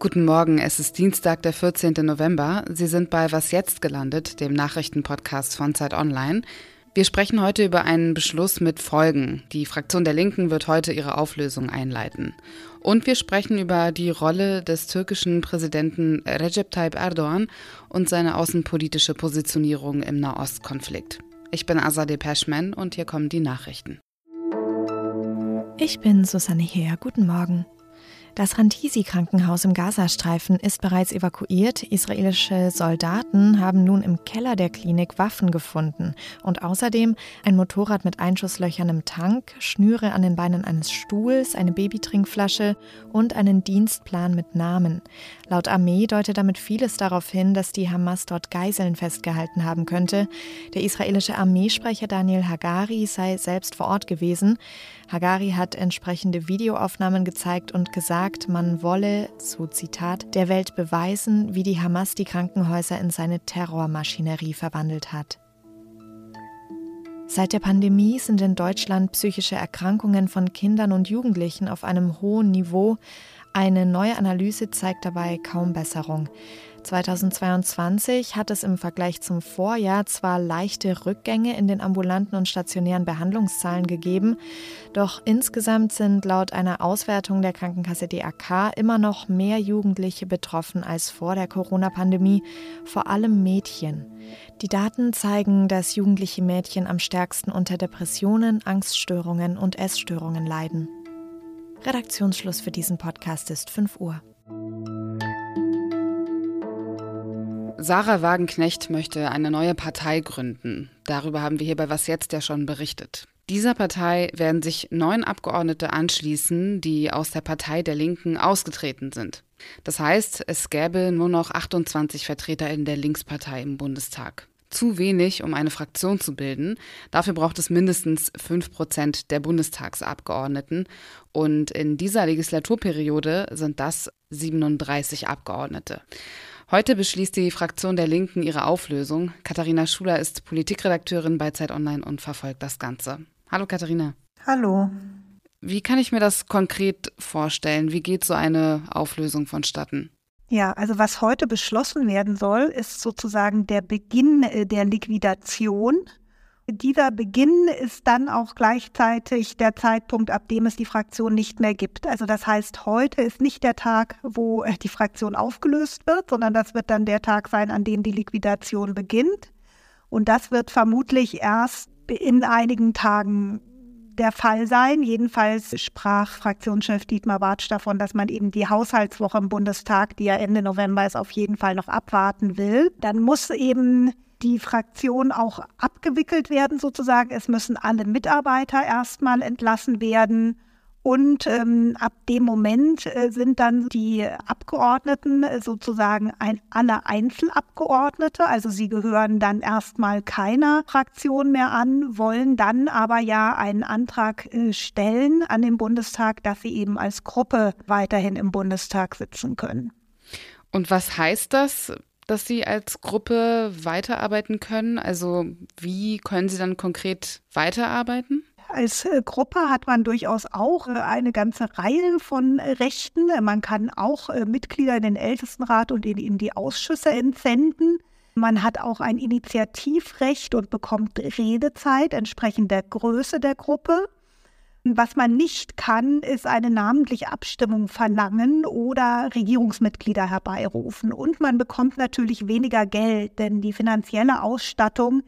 Guten Morgen, es ist Dienstag, der 14. November. Sie sind bei Was jetzt gelandet, dem Nachrichtenpodcast von Zeit Online. Wir sprechen heute über einen Beschluss mit Folgen. Die Fraktion der Linken wird heute ihre Auflösung einleiten. Und wir sprechen über die Rolle des türkischen Präsidenten Recep Tayyip Erdogan und seine außenpolitische Positionierung im Nahostkonflikt. Ich bin Azadeh Peschman und hier kommen die Nachrichten. Ich bin Susanne Heer. Guten Morgen. Das Rantisi-Krankenhaus im Gazastreifen ist bereits evakuiert. Israelische Soldaten haben nun im Keller der Klinik Waffen gefunden und außerdem ein Motorrad mit Einschusslöchern im Tank, Schnüre an den Beinen eines Stuhls, eine Babytrinkflasche und einen Dienstplan mit Namen. Laut Armee deutet damit vieles darauf hin, dass die Hamas dort Geiseln festgehalten haben könnte. Der israelische Armeesprecher Daniel Hagari sei selbst vor Ort gewesen. Hagari hat entsprechende Videoaufnahmen gezeigt und gesagt, man wolle, so Zitat, der Welt beweisen, wie die Hamas die Krankenhäuser in seine Terrormaschinerie verwandelt hat. Seit der Pandemie sind in Deutschland psychische Erkrankungen von Kindern und Jugendlichen auf einem hohen Niveau. Eine neue Analyse zeigt dabei kaum Besserung. 2022 hat es im Vergleich zum Vorjahr zwar leichte Rückgänge in den ambulanten und stationären Behandlungszahlen gegeben, doch insgesamt sind laut einer Auswertung der Krankenkasse DAK immer noch mehr Jugendliche betroffen als vor der Corona-Pandemie, vor allem Mädchen. Die Daten zeigen, dass jugendliche Mädchen am stärksten unter Depressionen, Angststörungen und Essstörungen leiden. Redaktionsschluss für diesen Podcast ist 5 Uhr. Sarah Wagenknecht möchte eine neue Partei gründen. Darüber haben wir hier bei Was jetzt ja schon berichtet. Dieser Partei werden sich neun Abgeordnete anschließen, die aus der Partei der Linken ausgetreten sind. Das heißt, es gäbe nur noch 28 Vertreter in der Linkspartei im Bundestag. Zu wenig, um eine Fraktion zu bilden. Dafür braucht es mindestens fünf Prozent der Bundestagsabgeordneten. Und in dieser Legislaturperiode sind das 37 Abgeordnete. Heute beschließt die Fraktion der Linken ihre Auflösung. Katharina Schuler ist Politikredakteurin bei Zeit Online und verfolgt das Ganze. Hallo Katharina. Hallo. Wie kann ich mir das konkret vorstellen? Wie geht so eine Auflösung vonstatten? Ja, also was heute beschlossen werden soll, ist sozusagen der Beginn äh, der Liquidation dieser Beginn ist dann auch gleichzeitig der Zeitpunkt, ab dem es die Fraktion nicht mehr gibt. Also das heißt, heute ist nicht der Tag, wo äh, die Fraktion aufgelöst wird, sondern das wird dann der Tag sein, an dem die Liquidation beginnt. Und das wird vermutlich erst in einigen Tagen der Fall sein. Jedenfalls sprach Fraktionschef Dietmar Bartsch davon, dass man eben die Haushaltswoche im Bundestag, die ja Ende November ist, auf jeden Fall noch abwarten will. Dann muss eben die Fraktion auch abgewickelt werden sozusagen. Es müssen alle Mitarbeiter erstmal entlassen werden. Und ähm, ab dem Moment äh, sind dann die Abgeordneten äh, sozusagen ein, alle Einzelabgeordnete. Also sie gehören dann erstmal keiner Fraktion mehr an, wollen dann aber ja einen Antrag äh, stellen an den Bundestag, dass sie eben als Gruppe weiterhin im Bundestag sitzen können. Und was heißt das? dass Sie als Gruppe weiterarbeiten können? Also wie können Sie dann konkret weiterarbeiten? Als äh, Gruppe hat man durchaus auch äh, eine ganze Reihe von Rechten. Man kann auch äh, Mitglieder in den Ältestenrat und in, die Ausschüsse entsenden. Man hat auch ein Initiativrecht und bekommt Redezeit entsprechend der Größe der Gruppe. Was man nicht kann, ist eine namentliche Abstimmung verlangen oder Regierungsmitglieder herbeirufen. Und man bekommt natürlich weniger Geld, denn die finanzielle Ausstattung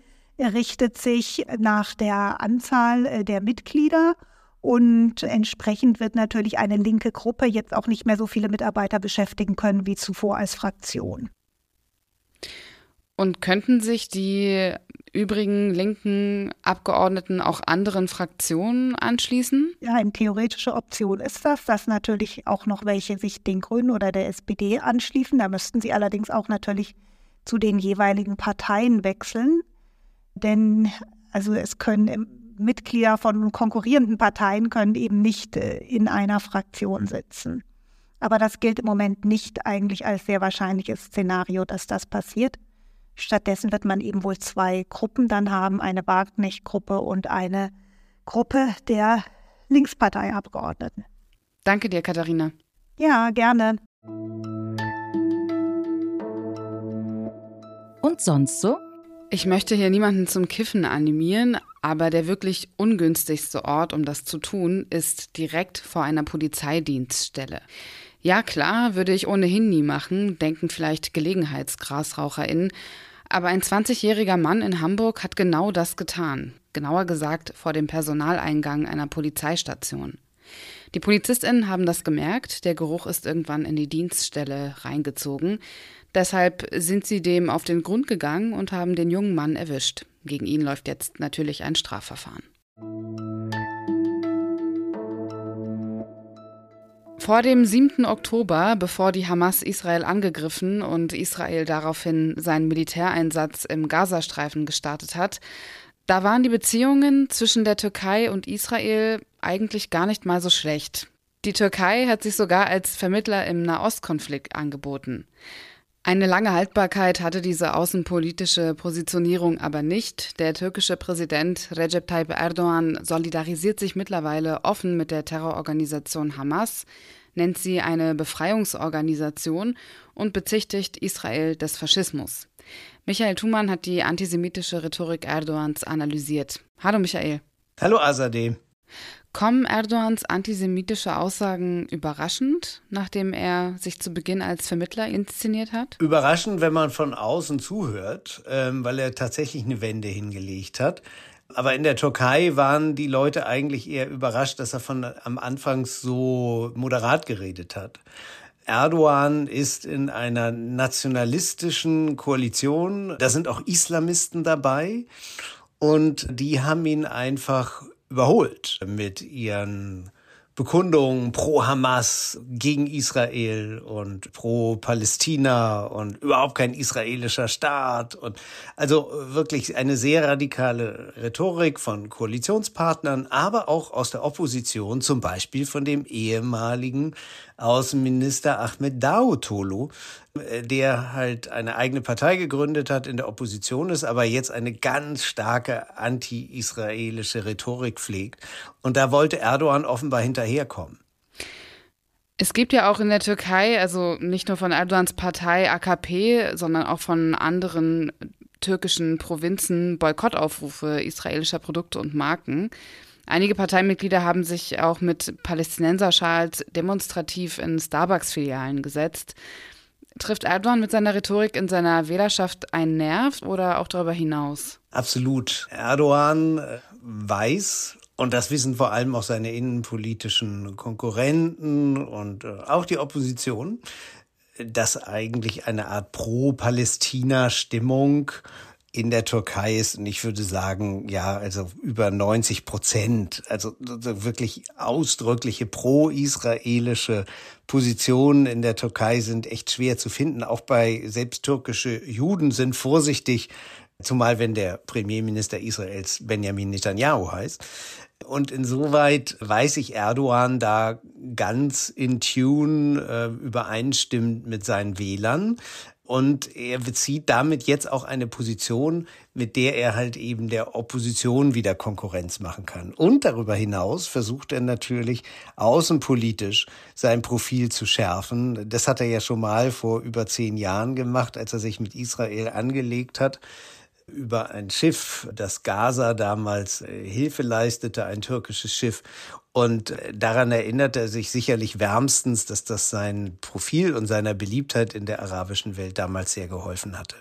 richtet sich nach der Anzahl äh, der Mitglieder. Und entsprechend wird natürlich eine linke Gruppe jetzt auch nicht mehr so viele Mitarbeiter beschäftigen können wie zuvor als Fraktion. Und könnten sich die übrigen linken Abgeordneten auch anderen Fraktionen anschließen? Ja, eine theoretische Option ist das, dass natürlich auch noch welche sich den Grünen oder der SPD anschließen. Da müssten sie allerdings auch natürlich zu den jeweiligen Parteien wechseln. Denn also es können Mitglieder von konkurrierenden Parteien können eben nicht äh, in einer Fraktion mhm. sitzen. Aber das gilt im Moment nicht eigentlich als sehr wahrscheinliches Szenario, dass das passiert. Stattdessen wird man eben wohl zwei Gruppen dann haben, eine Wagner-Gruppe und eine Gruppe der Linksparteiabgeordneten. Danke dir, Katharina. Ja, gerne. Und sonst so? Ich möchte hier niemanden zum Kiffen animieren, aber der wirklich ungünstigste Ort, um das zu tun, ist direkt vor einer Polizeidienststelle. Ja, klar, würde ich ohnehin nie machen, denken vielleicht GelegenheitsgrasraucherInnen. Aber ein 20-jähriger Mann in Hamburg hat genau das getan. Genauer gesagt vor dem Personaleingang einer Polizeistation. Die PolizistInnen haben das gemerkt, der Geruch ist irgendwann in die Dienststelle reingezogen. Deshalb sind sie dem auf den Grund gegangen und haben den jungen Mann erwischt. Gegen ihn läuft jetzt natürlich ein Strafverfahren. Vor dem 7. Oktober, bevor die Hamas Israel angegriffen und Israel daraufhin seinen Militäreinsatz im Gazastreifen gestartet hat, da waren die Beziehungen zwischen der Türkei und Israel eigentlich gar nicht mal so schlecht. Die Türkei hat sich sogar als Vermittler im Nahostkonflikt angeboten. Eine lange Haltbarkeit hatte diese außenpolitische Positionierung aber nicht. Der türkische Präsident Recep Tayyip Erdogan solidarisiert sich mittlerweile offen mit der Terrororganisation Hamas, nennt sie eine Befreiungsorganisation und bezichtigt Israel des Faschismus. Michael Thumann hat die antisemitische Rhetorik Erdogans analysiert. Hallo Michael. Hallo Azadeh. Kommen Erdogans antisemitische Aussagen überraschend, nachdem er sich zu Beginn als Vermittler inszeniert hat? Überraschend, wenn man von außen zuhört, ähm, weil er tatsächlich eine Wende hingelegt hat. Aber in der Türkei waren die Leute eigentlich eher überrascht, dass er von am Anfang so moderat geredet hat. Erdogan ist in einer nationalistischen Koalition. Da sind auch Islamisten dabei. Und die haben ihn einfach überholt mit ihren Bekundungen pro Hamas, gegen Israel und pro Palästina und überhaupt kein israelischer Staat und also wirklich eine sehr radikale Rhetorik von Koalitionspartnern, aber auch aus der Opposition, zum Beispiel von dem ehemaligen Außenminister Ahmed Davutoglu, äh, der halt eine eigene Partei gegründet hat, in der Opposition ist, aber jetzt eine ganz starke anti-israelische Rhetorik pflegt. Und da wollte Erdogan offenbar hinterherkommen. Es gibt ja auch in der Türkei, also nicht nur von Erdogans Partei AKP, sondern auch von anderen türkischen Provinzen Boykottaufrufe israelischer Produkte und Marken. Einige Parteimitglieder haben sich auch mit Palästinenserschals demonstrativ in Starbucks-Filialen gesetzt. Trifft Erdogan mit seiner Rhetorik in seiner Wählerschaft einen Nerv oder auch darüber hinaus? Absolut. Erdogan äh, weiß, und das wissen vor allem auch seine innenpolitischen Konkurrenten und äh, auch die Opposition, dass eigentlich eine Art Pro-Palästina-Stimmung in der Türkei ist, und ich würde sagen, ja, also über 90 Prozent, also wirklich ausdrückliche pro-israelische Positionen in der Türkei sind echt schwer zu finden. Auch bei selbst türkische Juden sind vorsichtig, zumal wenn der Premierminister Israels Benjamin Netanyahu heißt. Und insoweit weiß ich Erdogan da ganz in Tune äh, übereinstimmt mit seinen Wählern. Und er bezieht damit jetzt auch eine Position, mit der er halt eben der Opposition wieder Konkurrenz machen kann. Und darüber hinaus versucht er natürlich außenpolitisch sein Profil zu schärfen. Das hat er ja schon mal vor über zehn Jahren gemacht, als er sich mit Israel angelegt hat über ein Schiff, das Gaza damals äh, Hilfe leistete, ein türkisches Schiff. Und äh, daran erinnert er sich sicherlich wärmstens, dass das sein Profil und seiner Beliebtheit in der arabischen Welt damals sehr geholfen hatte.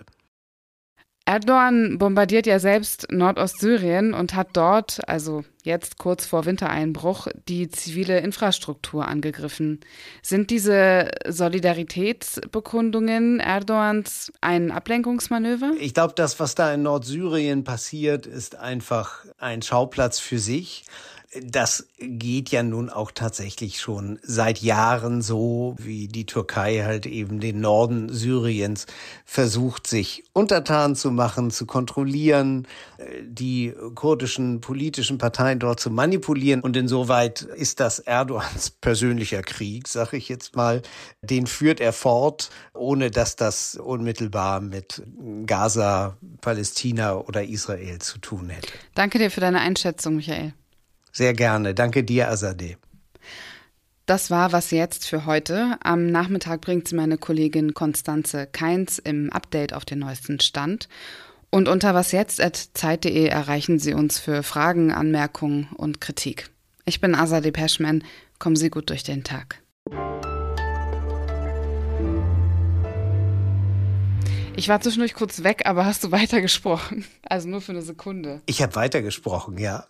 Erdogan bombardiert ja selbst Nordostsyrien und hat dort, also jetzt kurz vor Wintereinbruch, die zivile Infrastruktur angegriffen. Sind diese Solidaritätsbekundungen Erdogans ein Ablenkungsmanöver? Ich glaube, das, was da in Nordsyrien passiert, ist einfach ein Schauplatz für sich das geht ja nun auch tatsächlich schon seit Jahren so, wie die Türkei halt eben den Norden Syriens versucht, sich untertan zu machen, zu kontrollieren, äh, die kurdischen politischen Parteien dort zu manipulieren. Und insoweit ist das Erdogans persönlicher Krieg, sag ich jetzt mal. Den führt er fort, ohne dass das unmittelbar mit Gaza, Palästina oder Israel zu tun hätte. Danke dir für deine Einschätzung, Michael. Sehr gerne. Danke dir, Azadeh. Das war was jetzt für heute. Am Nachmittag bringt sie meine Kollegin Konstanze Keins im Update auf den neuesten Stand. Und unter wasjetzt.zeit.de erreichen Sie uns für Fragen, Anmerkungen und Kritik. Ich bin Asa Peschman. Kommen Sie gut durch den Tag. Ich war zwischendurch kurz weg, aber hast du weitergesprochen? Also nur für eine Sekunde. Ich habe weitergesprochen, ja.